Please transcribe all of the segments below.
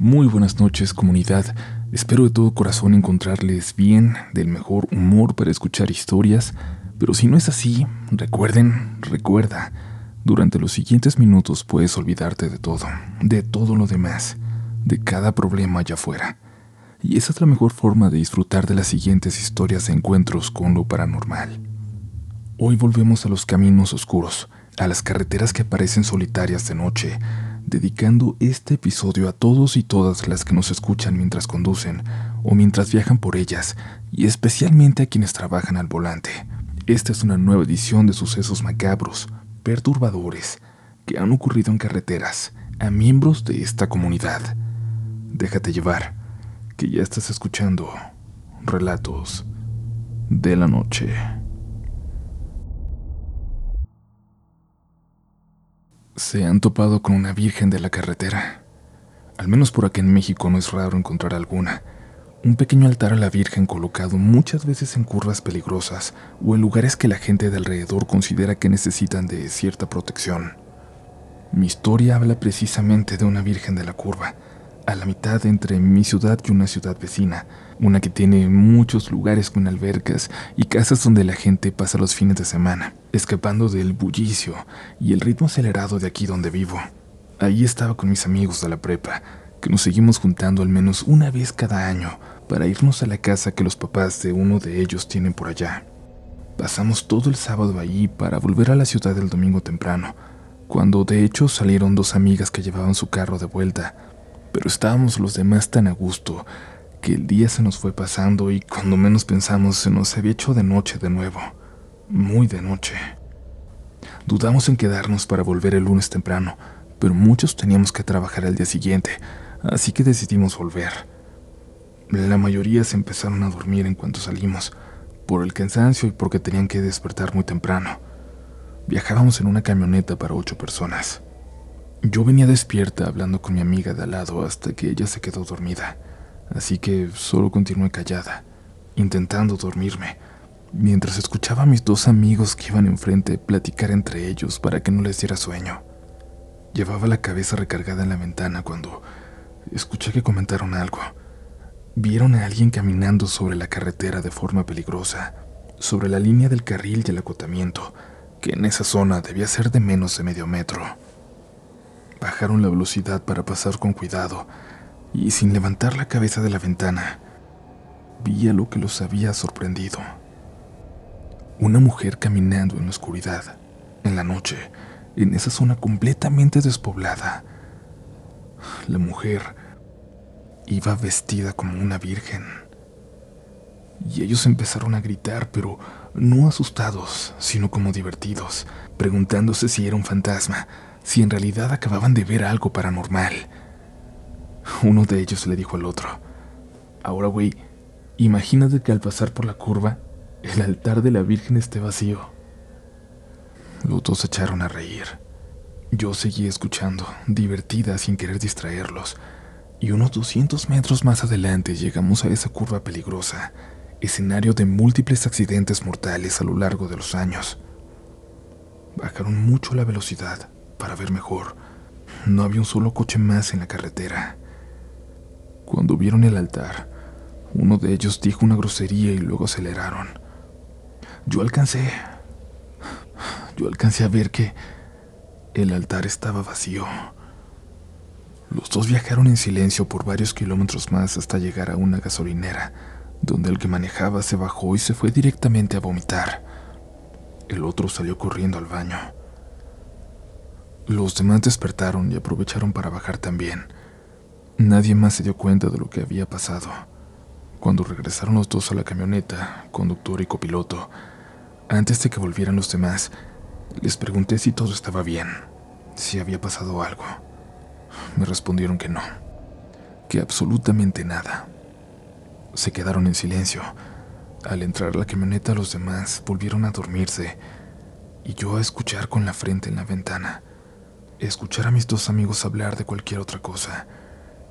Muy buenas noches comunidad, espero de todo corazón encontrarles bien, del mejor humor para escuchar historias, pero si no es así, recuerden, recuerda, durante los siguientes minutos puedes olvidarte de todo, de todo lo demás, de cada problema allá afuera. Y esa es la mejor forma de disfrutar de las siguientes historias de encuentros con lo paranormal. Hoy volvemos a los caminos oscuros, a las carreteras que aparecen solitarias de noche, dedicando este episodio a todos y todas las que nos escuchan mientras conducen o mientras viajan por ellas, y especialmente a quienes trabajan al volante. Esta es una nueva edición de sucesos macabros, perturbadores, que han ocurrido en carreteras a miembros de esta comunidad. Déjate llevar, que ya estás escuchando relatos de la noche. Se han topado con una virgen de la carretera. Al menos por aquí en México no es raro encontrar alguna. Un pequeño altar a la Virgen colocado muchas veces en curvas peligrosas o en lugares que la gente de alrededor considera que necesitan de cierta protección. Mi historia habla precisamente de una Virgen de la curva, a la mitad entre mi ciudad y una ciudad vecina, una que tiene muchos lugares con albercas y casas donde la gente pasa los fines de semana, escapando del bullicio y el ritmo acelerado de aquí donde vivo. Ahí estaba con mis amigos de la prepa, que nos seguimos juntando al menos una vez cada año para irnos a la casa que los papás de uno de ellos tienen por allá. Pasamos todo el sábado allí para volver a la ciudad el domingo temprano, cuando de hecho salieron dos amigas que llevaban su carro de vuelta pero estábamos los demás tan a gusto que el día se nos fue pasando y cuando menos pensamos se nos había hecho de noche de nuevo, muy de noche. Dudamos en quedarnos para volver el lunes temprano, pero muchos teníamos que trabajar al día siguiente, así que decidimos volver. La mayoría se empezaron a dormir en cuanto salimos, por el cansancio y porque tenían que despertar muy temprano. Viajábamos en una camioneta para ocho personas. Yo venía despierta hablando con mi amiga de al lado hasta que ella se quedó dormida, así que solo continué callada, intentando dormirme, mientras escuchaba a mis dos amigos que iban enfrente platicar entre ellos para que no les diera sueño. Llevaba la cabeza recargada en la ventana cuando escuché que comentaron algo. Vieron a alguien caminando sobre la carretera de forma peligrosa, sobre la línea del carril y el acotamiento, que en esa zona debía ser de menos de medio metro. Bajaron la velocidad para pasar con cuidado y sin levantar la cabeza de la ventana, vi a lo que los había sorprendido. Una mujer caminando en la oscuridad, en la noche, en esa zona completamente despoblada. La mujer iba vestida como una virgen. Y ellos empezaron a gritar, pero no asustados, sino como divertidos, preguntándose si era un fantasma si en realidad acababan de ver algo paranormal. Uno de ellos le dijo al otro, ahora güey, imagínate que al pasar por la curva, el altar de la Virgen esté vacío. Los dos se echaron a reír. Yo seguí escuchando, divertida sin querer distraerlos, y unos 200 metros más adelante llegamos a esa curva peligrosa, escenario de múltiples accidentes mortales a lo largo de los años. Bajaron mucho la velocidad, para ver mejor. No había un solo coche más en la carretera. Cuando vieron el altar, uno de ellos dijo una grosería y luego aceleraron. Yo alcancé... Yo alcancé a ver que el altar estaba vacío. Los dos viajaron en silencio por varios kilómetros más hasta llegar a una gasolinera, donde el que manejaba se bajó y se fue directamente a vomitar. El otro salió corriendo al baño. Los demás despertaron y aprovecharon para bajar también. Nadie más se dio cuenta de lo que había pasado. Cuando regresaron los dos a la camioneta, conductor y copiloto, antes de que volvieran los demás, les pregunté si todo estaba bien, si había pasado algo. Me respondieron que no, que absolutamente nada. Se quedaron en silencio. Al entrar la camioneta los demás volvieron a dormirse y yo a escuchar con la frente en la ventana escuchar a mis dos amigos hablar de cualquier otra cosa,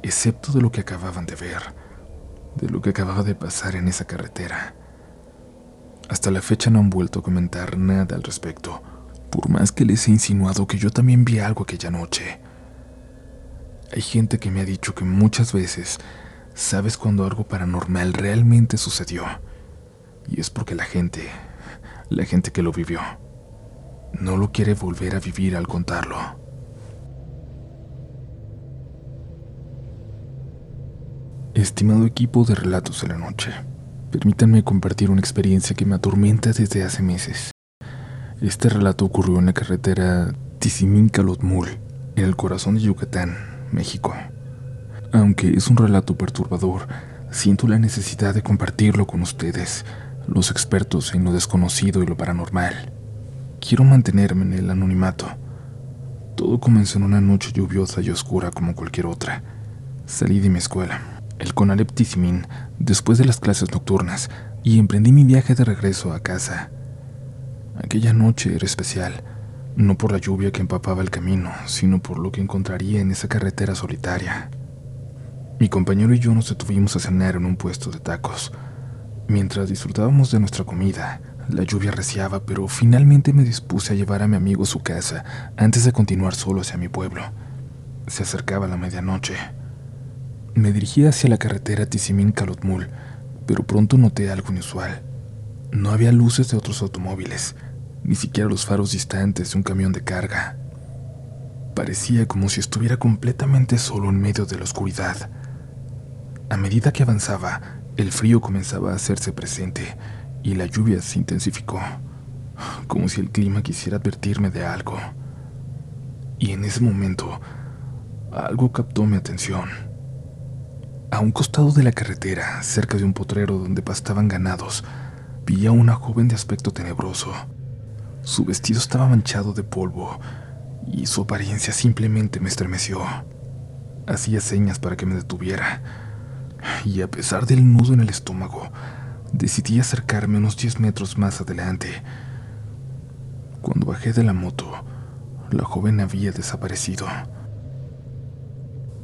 excepto de lo que acababan de ver, de lo que acababa de pasar en esa carretera. Hasta la fecha no han vuelto a comentar nada al respecto, por más que les he insinuado que yo también vi algo aquella noche. Hay gente que me ha dicho que muchas veces sabes cuando algo paranormal realmente sucedió. Y es porque la gente, la gente que lo vivió, no lo quiere volver a vivir al contarlo. Estimado equipo de Relatos de la Noche, permítanme compartir una experiencia que me atormenta desde hace meses. Este relato ocurrió en la carretera Tizimín-Calotmul, en el corazón de Yucatán, México. Aunque es un relato perturbador, siento la necesidad de compartirlo con ustedes, los expertos en lo desconocido y lo paranormal. Quiero mantenerme en el anonimato. Todo comenzó en una noche lluviosa y oscura como cualquier otra. Salí de mi escuela, el Conalep Tizimín, después de las clases nocturnas, y emprendí mi viaje de regreso a casa. Aquella noche era especial, no por la lluvia que empapaba el camino, sino por lo que encontraría en esa carretera solitaria. Mi compañero y yo nos detuvimos a cenar en un puesto de tacos. Mientras disfrutábamos de nuestra comida, la lluvia reciaba, pero finalmente me dispuse a llevar a mi amigo a su casa antes de continuar solo hacia mi pueblo. Se acercaba la medianoche. Me dirigí hacia la carretera Tizimín-Calotmul, pero pronto noté algo inusual. No había luces de otros automóviles ni siquiera los faros distantes de un camión de carga. Parecía como si estuviera completamente solo en medio de la oscuridad. A medida que avanzaba, el frío comenzaba a hacerse presente y la lluvia se intensificó, como si el clima quisiera advertirme de algo. Y en ese momento, algo captó mi atención. A un costado de la carretera, cerca de un potrero donde pastaban ganados, vi a una joven de aspecto tenebroso. Su vestido estaba manchado de polvo y su apariencia simplemente me estremeció. Hacía señas para que me detuviera y a pesar del nudo en el estómago, decidí acercarme unos 10 metros más adelante. Cuando bajé de la moto, la joven había desaparecido.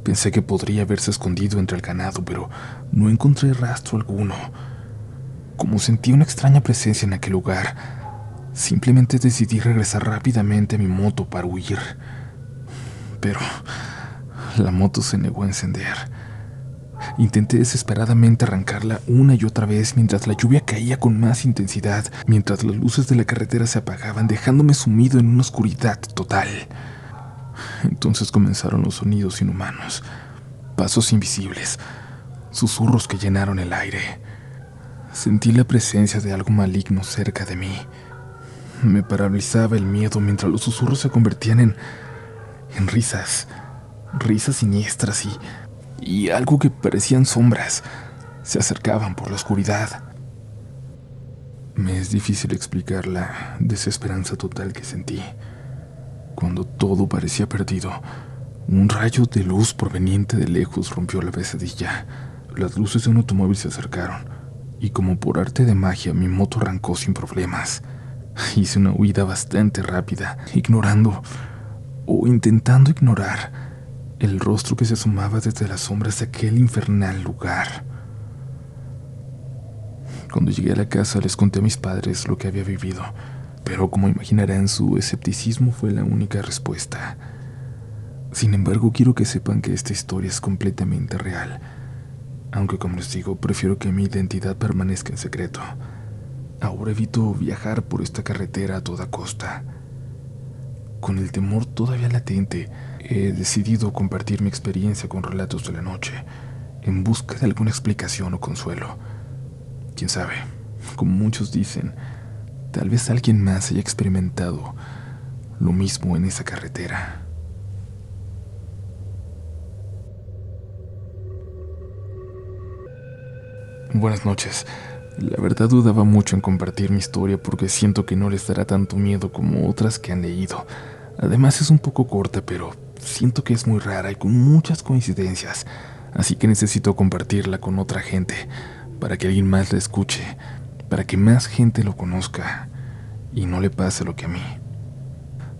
Pensé que podría haberse escondido entre el ganado, pero no encontré rastro alguno. Como sentí una extraña presencia en aquel lugar, Simplemente decidí regresar rápidamente a mi moto para huir. Pero la moto se negó a encender. Intenté desesperadamente arrancarla una y otra vez mientras la lluvia caía con más intensidad, mientras las luces de la carretera se apagaban, dejándome sumido en una oscuridad total. Entonces comenzaron los sonidos inhumanos, pasos invisibles, susurros que llenaron el aire. Sentí la presencia de algo maligno cerca de mí. Me paralizaba el miedo mientras los susurros se convertían en, en risas, risas siniestras y, y algo que parecían sombras. Se acercaban por la oscuridad. Me es difícil explicar la desesperanza total que sentí. Cuando todo parecía perdido, un rayo de luz proveniente de lejos rompió la pesadilla. Las luces de un automóvil se acercaron, y como por arte de magia mi moto arrancó sin problemas. Hice una huida bastante rápida, ignorando o intentando ignorar el rostro que se asomaba desde las sombras de aquel infernal lugar. Cuando llegué a la casa les conté a mis padres lo que había vivido, pero como imaginarán su escepticismo fue la única respuesta. Sin embargo, quiero que sepan que esta historia es completamente real, aunque como les digo, prefiero que mi identidad permanezca en secreto. Ahora evito viajar por esta carretera a toda costa. Con el temor todavía latente, he decidido compartir mi experiencia con relatos de la noche, en busca de alguna explicación o consuelo. Quién sabe, como muchos dicen, tal vez alguien más haya experimentado lo mismo en esa carretera. Buenas noches. La verdad dudaba mucho en compartir mi historia porque siento que no les dará tanto miedo como otras que han leído. Además es un poco corta, pero siento que es muy rara y con muchas coincidencias, así que necesito compartirla con otra gente, para que alguien más la escuche, para que más gente lo conozca y no le pase lo que a mí.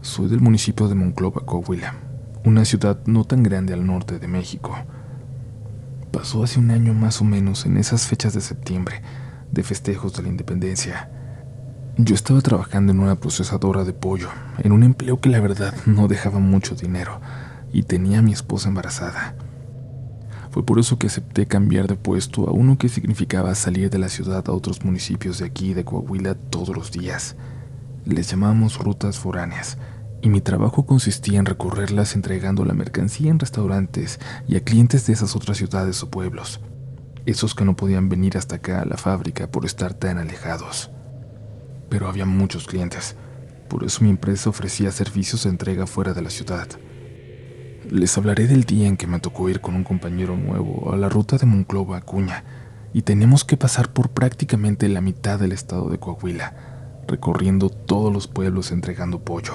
Soy del municipio de Monclova, Coahuila, una ciudad no tan grande al norte de México. Pasó hace un año más o menos en esas fechas de septiembre, de festejos de la independencia. Yo estaba trabajando en una procesadora de pollo, en un empleo que la verdad no dejaba mucho dinero, y tenía a mi esposa embarazada. Fue por eso que acepté cambiar de puesto a uno que significaba salir de la ciudad a otros municipios de aquí de Coahuila todos los días. Les llamamos rutas foráneas, y mi trabajo consistía en recorrerlas entregando la mercancía en restaurantes y a clientes de esas otras ciudades o pueblos, esos que no podían venir hasta acá a la fábrica por estar tan alejados. Pero había muchos clientes, por eso mi empresa ofrecía servicios de entrega fuera de la ciudad. Les hablaré del día en que me tocó ir con un compañero nuevo a la ruta de Monclova a Cuña y tenemos que pasar por prácticamente la mitad del estado de Coahuila, recorriendo todos los pueblos entregando pollo.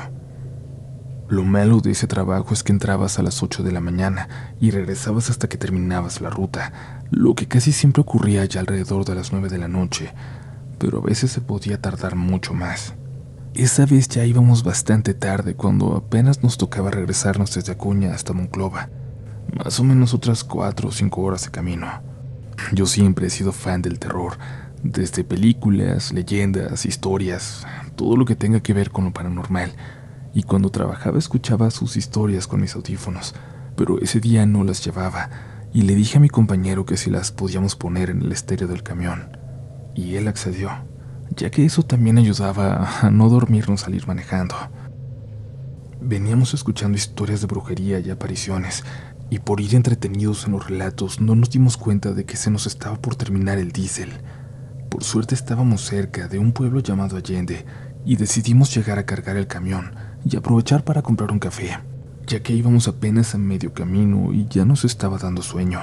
Lo malo de ese trabajo es que entrabas a las 8 de la mañana y regresabas hasta que terminabas la ruta, lo que casi siempre ocurría ya alrededor de las 9 de la noche, pero a veces se podía tardar mucho más. Esa vez ya íbamos bastante tarde cuando apenas nos tocaba regresarnos desde Acuña hasta Monclova, más o menos otras cuatro o cinco horas de camino. Yo siempre he sido fan del terror, desde películas, leyendas, historias, todo lo que tenga que ver con lo paranormal, y cuando trabajaba escuchaba sus historias con mis audífonos, pero ese día no las llevaba, y le dije a mi compañero que si las podíamos poner en el estéreo del camión, y él accedió ya que eso también ayudaba a no dormirnos al ir manejando. Veníamos escuchando historias de brujería y apariciones, y por ir entretenidos en los relatos no nos dimos cuenta de que se nos estaba por terminar el diésel. Por suerte estábamos cerca de un pueblo llamado Allende y decidimos llegar a cargar el camión y aprovechar para comprar un café, ya que íbamos apenas a medio camino y ya nos estaba dando sueño.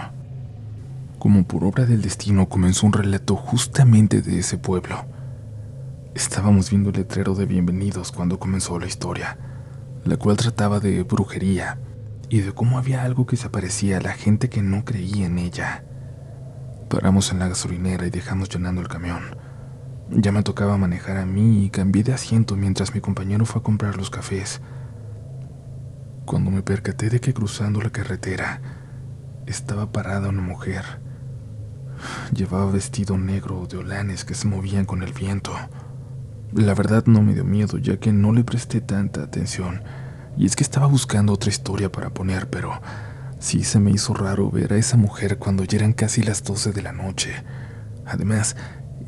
Como por obra del destino comenzó un relato justamente de ese pueblo Estábamos viendo el letrero de bienvenidos cuando comenzó la historia, la cual trataba de brujería y de cómo había algo que se aparecía a la gente que no creía en ella. Paramos en la gasolinera y dejamos llenando el camión. Ya me tocaba manejar a mí y cambié de asiento mientras mi compañero fue a comprar los cafés. Cuando me percaté de que cruzando la carretera estaba parada una mujer. Llevaba vestido negro de olanes que se movían con el viento. La verdad no me dio miedo, ya que no le presté tanta atención. Y es que estaba buscando otra historia para poner, pero sí se me hizo raro ver a esa mujer cuando ya eran casi las 12 de la noche. Además,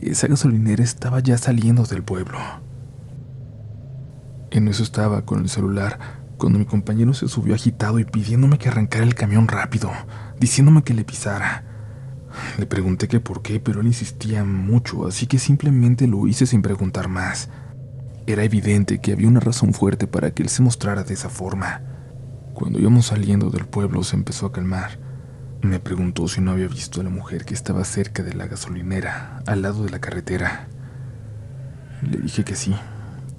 esa gasolinera estaba ya saliendo del pueblo. En eso estaba con el celular cuando mi compañero se subió agitado y pidiéndome que arrancara el camión rápido, diciéndome que le pisara. Le pregunté que por qué, pero él insistía mucho, así que simplemente lo hice sin preguntar más. Era evidente que había una razón fuerte para que él se mostrara de esa forma. Cuando íbamos saliendo del pueblo se empezó a calmar. Me preguntó si no había visto a la mujer que estaba cerca de la gasolinera, al lado de la carretera. Le dije que sí,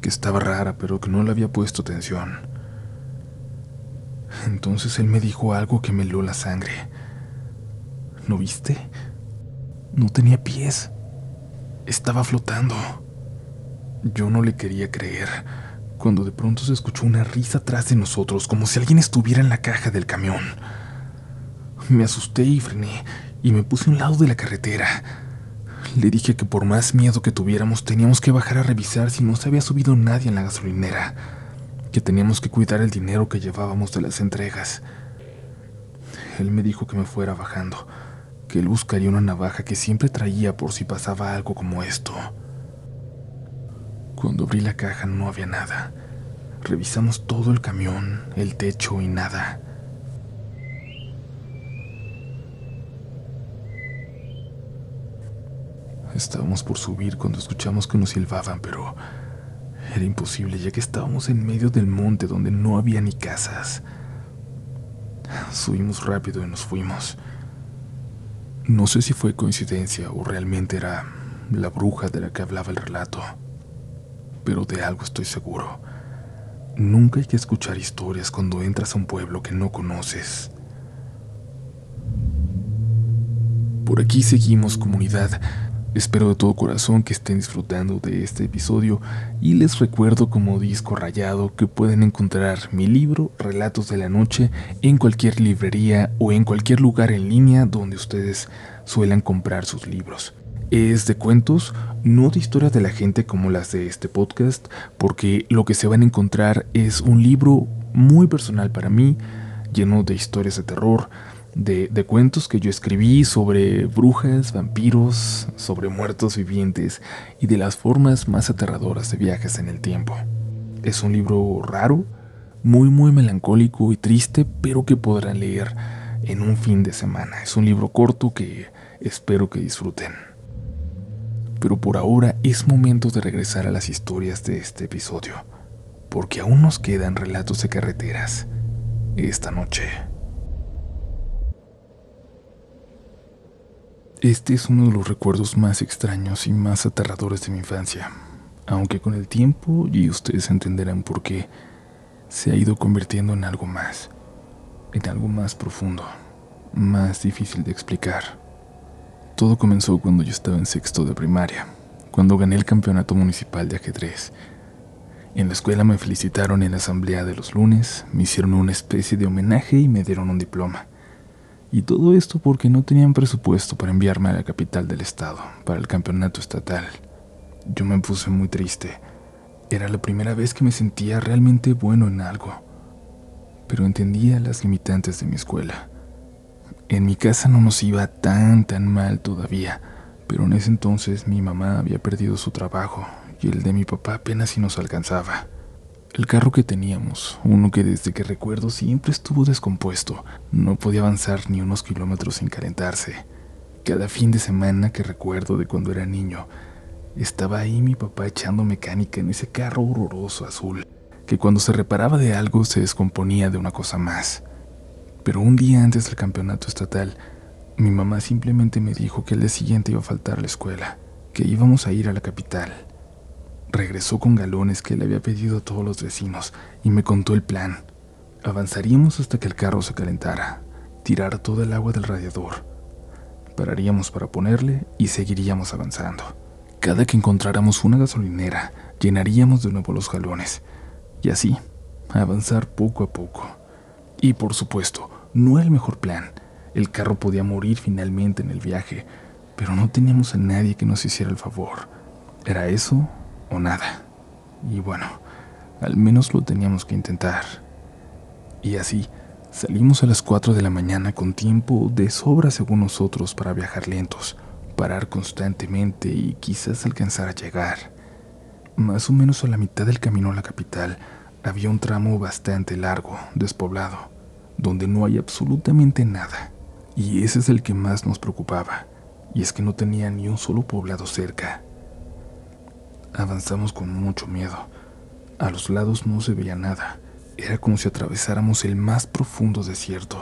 que estaba rara, pero que no le había puesto atención. Entonces él me dijo algo que me heló la sangre. ¿No viste? No tenía pies. Estaba flotando. Yo no le quería creer, cuando de pronto se escuchó una risa atrás de nosotros, como si alguien estuviera en la caja del camión. Me asusté y frené, y me puse a un lado de la carretera. Le dije que por más miedo que tuviéramos teníamos que bajar a revisar si no se había subido nadie en la gasolinera, que teníamos que cuidar el dinero que llevábamos de las entregas. Él me dijo que me fuera bajando, que él buscaría una navaja que siempre traía por si pasaba algo como esto. Cuando abrí la caja no había nada. Revisamos todo el camión, el techo y nada. Estábamos por subir cuando escuchamos que nos silbaban, pero era imposible ya que estábamos en medio del monte donde no había ni casas. Subimos rápido y nos fuimos. No sé si fue coincidencia o realmente era la bruja de la que hablaba el relato, pero de algo estoy seguro. Nunca hay que escuchar historias cuando entras a un pueblo que no conoces. Por aquí seguimos comunidad. Espero de todo corazón que estén disfrutando de este episodio y les recuerdo como disco rayado que pueden encontrar mi libro Relatos de la Noche en cualquier librería o en cualquier lugar en línea donde ustedes suelen comprar sus libros. Es de cuentos, no de historias de la gente como las de este podcast, porque lo que se van a encontrar es un libro muy personal para mí lleno de historias de terror, de, cuentos que yo escribí sobre brujas, vampiros, sobre muertos vivientes y de las formas más aterradoras de viajes en el tiempo. Es un libro raro, muy muy melancólico y triste, pero que podrán leer en un fin de semana. Es un libro corto que espero que disfruten. Pero por ahora es momento de regresar a las historias de este episodio, porque aún nos quedan relatos de carreteras esta noche. Este es uno de los recuerdos más extraños y más aterradores de mi infancia, aunque con el tiempo, y ustedes entenderán por qué, se ha ido convirtiendo en algo más, en algo más profundo, más difícil de explicar. Todo comenzó cuando yo estaba en sexto de primaria, cuando gané el campeonato municipal de ajedrez. En la escuela me felicitaron en la asamblea de los lunes, me hicieron una especie de homenaje y me dieron un diploma. Y todo esto porque no tenían presupuesto para enviarme a la capital del estado, para el campeonato estatal. Yo me puse muy triste era la primera vez que me sentía realmente bueno en algo, pero entendía las limitantes de mi escuela. En mi casa no nos iba tan tan mal todavía, pero en ese entonces mi mamá había perdido su trabajo y el de mi papá apenas si nos alcanzaba. El carro que teníamos, uno que desde que recuerdo siempre estuvo descompuesto, no podía avanzar ni unos kilómetros sin calentarse. Cada fin de semana que recuerdo de cuando era niño, estaba ahí mi papá echando mecánica en ese carro horroroso azul, que cuando se reparaba de algo se descomponía de una cosa más. Pero un día antes del campeonato estatal, mi mamá simplemente me dijo que el día siguiente iba a faltar la escuela, que íbamos a ir a la capital. Regresó con galones que le había pedido a todos los vecinos y me contó el plan. Avanzaríamos hasta que el carro se calentara, tirar todo el agua del radiador. Pararíamos para ponerle y seguiríamos avanzando. Cada que encontráramos una gasolinera, llenaríamos de nuevo los galones. Y así, avanzar poco a poco. Y por supuesto, no era el mejor plan. El carro podía morir finalmente en el viaje, pero no teníamos a nadie que nos hiciera el favor. Era eso o nada. Y bueno, al menos lo teníamos que intentar. Y así, salimos a las 4 de la mañana con tiempo de sobra según nosotros para viajar lentos parar constantemente y quizás alcanzar a llegar. Más o menos a la mitad del camino a la capital había un tramo bastante largo, despoblado, donde no hay absolutamente nada. Y ese es el que más nos preocupaba, y es que no tenía ni un solo poblado cerca. Avanzamos con mucho miedo. A los lados no se veía nada. Era como si atravesáramos el más profundo desierto.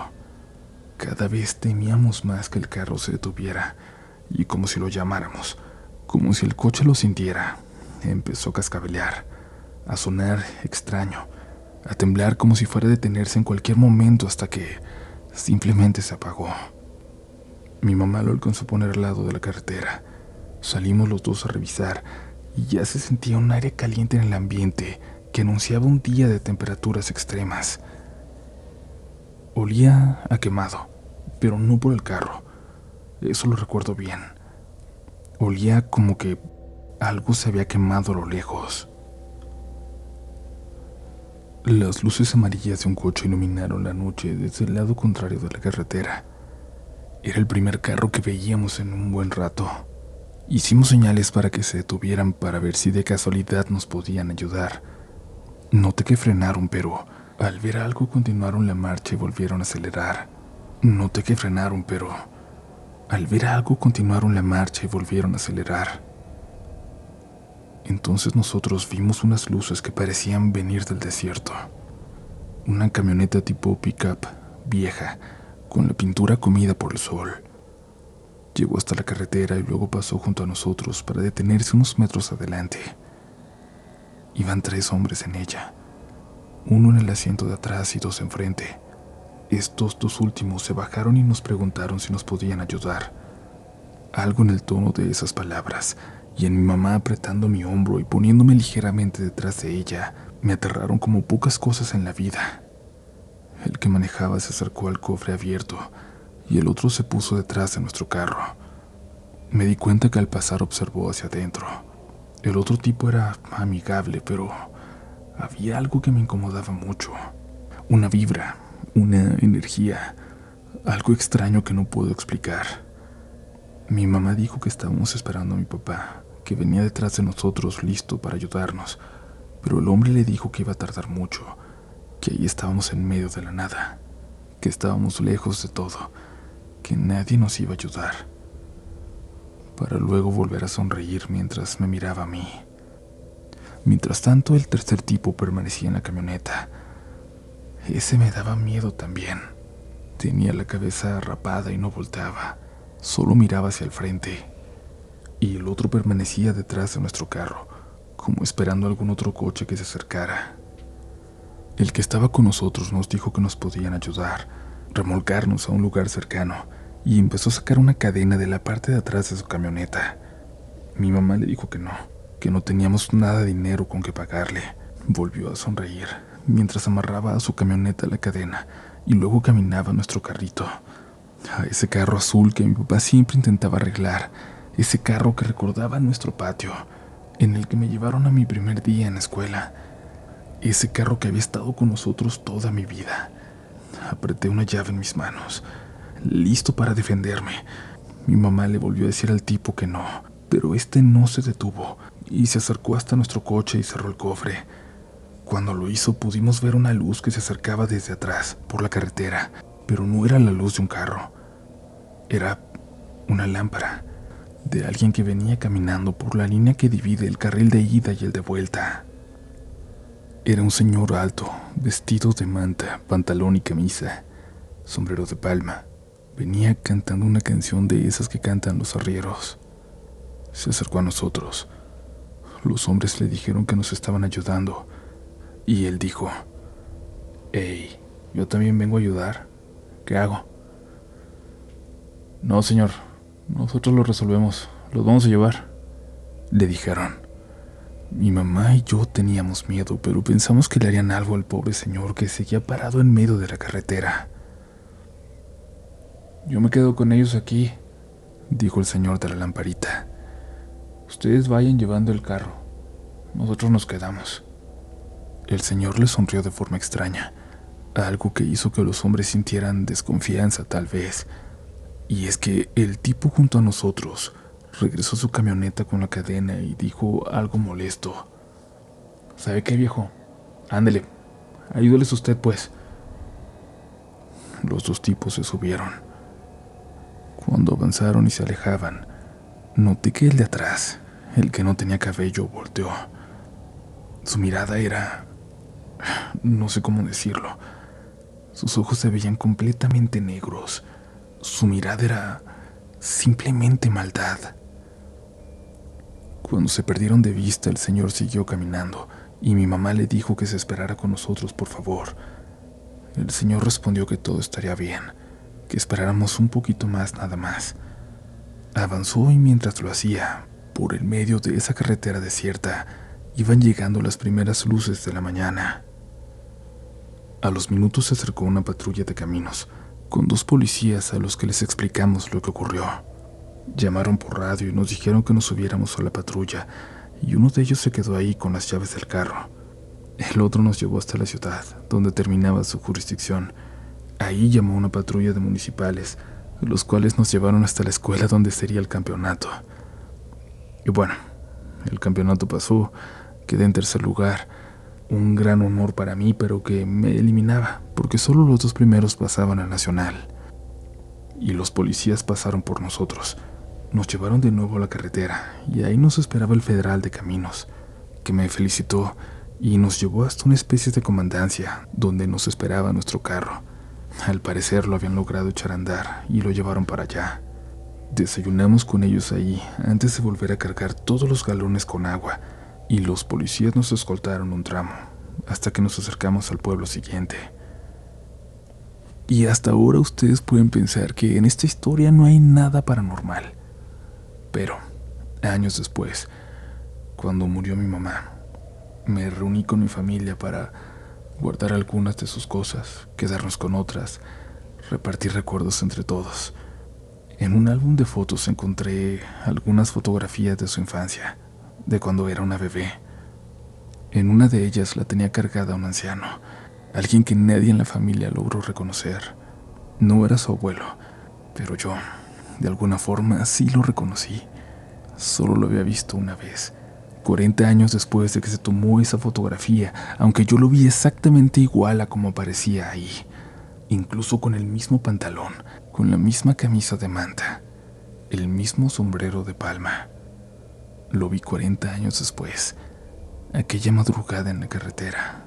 Cada vez temíamos más que el carro se detuviera y como si lo llamáramos, como si el coche lo sintiera, empezó a cascabelear, a sonar extraño, a temblar como si fuera a detenerse en cualquier momento hasta que simplemente se apagó. Mi mamá lo alcanzó a poner al lado de la carretera. Salimos los dos a revisar y ya se sentía un aire caliente en el ambiente que anunciaba un día de temperaturas extremas. Olía a quemado, pero no por el carro, eso lo recuerdo bien. Olía como que algo se había quemado a lo lejos. Las luces amarillas de un coche iluminaron la noche desde el lado contrario de la carretera. Era el primer carro que veíamos en un buen rato. Hicimos señales para que se detuvieran para ver si de casualidad nos podían ayudar. Noté que frenaron, pero al ver algo continuaron la marcha y volvieron a acelerar. Noté que frenaron, pero al ver algo continuaron la marcha y volvieron a acelerar. Entonces nosotros vimos unas luces que parecían venir del desierto. Una camioneta tipo pickup, vieja, con la pintura comida por el sol. Llegó hasta la carretera y luego pasó junto a nosotros para detenerse unos metros adelante. Iban tres hombres en ella, uno en el asiento de atrás y dos enfrente. Estos dos últimos se bajaron y nos preguntaron si nos podían ayudar. Algo en el tono de esas palabras, y en mi mamá apretando mi hombro y poniéndome ligeramente detrás de ella, me aterraron como pocas cosas en la vida. El que manejaba se acercó al cofre abierto y el otro se puso detrás de nuestro carro. Me di cuenta que al pasar observó hacia adentro. El otro tipo era amigable, pero había algo que me incomodaba mucho. Una vibra, una energía, algo extraño que no puedo explicar. Mi mamá dijo que estábamos esperando a mi papá, que venía detrás de nosotros listo para ayudarnos, pero el hombre le dijo que iba a tardar mucho, que ahí estábamos en medio de la nada, que estábamos lejos de todo, que nadie nos iba a ayudar, para luego volver a sonreír mientras me miraba a mí. Mientras tanto, el tercer tipo permanecía en la camioneta. Ese me daba miedo también. Tenía la cabeza rapada y no volteaba, solo miraba hacia el frente. Y el otro permanecía detrás de nuestro carro, como esperando algún otro coche que se acercara. El que estaba con nosotros nos dijo que nos podían ayudar, remolcarnos a un lugar cercano, y empezó a sacar una cadena de la parte de atrás de su camioneta. Mi mamá le dijo que no, que no teníamos nada de dinero con que pagarle. Volvió a sonreír mientras amarraba a su camioneta la cadena y luego caminaba nuestro carrito. A ese carro azul que mi papá siempre intentaba arreglar, ese carro que recordaba nuestro patio, en el que me llevaron a mi primer día en la escuela, ese carro que había estado con nosotros toda mi vida. Apreté una llave en mis manos, listo para defenderme. Mi mamá le volvió a decir al tipo que no, pero este no se detuvo y se acercó hasta nuestro coche y cerró el cofre. Cuando lo hizo pudimos ver una luz que se acercaba desde atrás, por la carretera, pero no era la luz de un carro. Era una lámpara de alguien que venía caminando por la línea que divide el carril de ida y el de vuelta. Era un señor alto, vestido de manta, pantalón y camisa, sombrero de palma. Venía cantando una canción de esas que cantan los arrieros. Se acercó a nosotros. Los hombres le dijeron que nos estaban ayudando, y él dijo, Hey, yo también vengo a ayudar. ¿Qué hago? No, señor, nosotros lo resolvemos, los vamos a llevar, le dijeron. Mi mamá y yo teníamos miedo, pero pensamos que le harían algo al pobre señor que seguía parado en medio de la carretera. Yo me quedo con ellos aquí, dijo el señor de la lamparita. Ustedes vayan llevando el carro. Nosotros nos quedamos. El señor le sonrió de forma extraña, algo que hizo que los hombres sintieran desconfianza tal vez. Y es que el tipo junto a nosotros regresó a su camioneta con la cadena y dijo algo molesto. ¿Sabe qué, viejo? Ándele, ayúdeles usted, pues. Los dos tipos se subieron. Cuando avanzaron y se alejaban, noté que el de atrás, el que no tenía cabello, volteó. Su mirada era no sé cómo decirlo. Sus ojos se veían completamente negros. Su mirada era simplemente maldad. Cuando se perdieron de vista, el señor siguió caminando y mi mamá le dijo que se esperara con nosotros, por favor. El señor respondió que todo estaría bien, que esperáramos un poquito más nada más. Avanzó y mientras lo hacía, por el medio de esa carretera desierta, iban llegando las primeras luces de la mañana. A los minutos se acercó una patrulla de caminos, con dos policías a los que les explicamos lo que ocurrió. Llamaron por radio y nos dijeron que nos subiéramos a la patrulla, y uno de ellos se quedó ahí con las llaves del carro. El otro nos llevó hasta la ciudad, donde terminaba su jurisdicción. Ahí llamó una patrulla de municipales, los cuales nos llevaron hasta la escuela donde sería el campeonato. Y bueno, el campeonato pasó, quedé en tercer lugar, un gran honor para mí, pero que me eliminaba, porque solo los dos primeros pasaban al Nacional. Y los policías pasaron por nosotros. Nos llevaron de nuevo a la carretera, y ahí nos esperaba el federal de caminos, que me felicitó y nos llevó hasta una especie de comandancia, donde nos esperaba nuestro carro. Al parecer lo habían logrado echar a andar y lo llevaron para allá. Desayunamos con ellos ahí antes de volver a cargar todos los galones con agua y los policías nos escoltaron un tramo hasta que nos acercamos al pueblo siguiente. Y hasta ahora ustedes pueden pensar que en esta historia no hay nada paranormal. Pero, años después, cuando murió mi mamá, me reuní con mi familia para guardar algunas de sus cosas, quedarnos con otras, repartir recuerdos entre todos. En un álbum de fotos encontré algunas fotografías de su infancia de cuando era una bebé. En una de ellas la tenía cargada un anciano, alguien que nadie en la familia logró reconocer. No era su abuelo, pero yo, de alguna forma, sí lo reconocí. Solo lo había visto una vez, 40 años después de que se tomó esa fotografía, aunque yo lo vi exactamente igual a como aparecía ahí, incluso con el mismo pantalón, con la misma camisa de manta, el mismo sombrero de palma. Lo vi 40 años después, aquella madrugada en la carretera.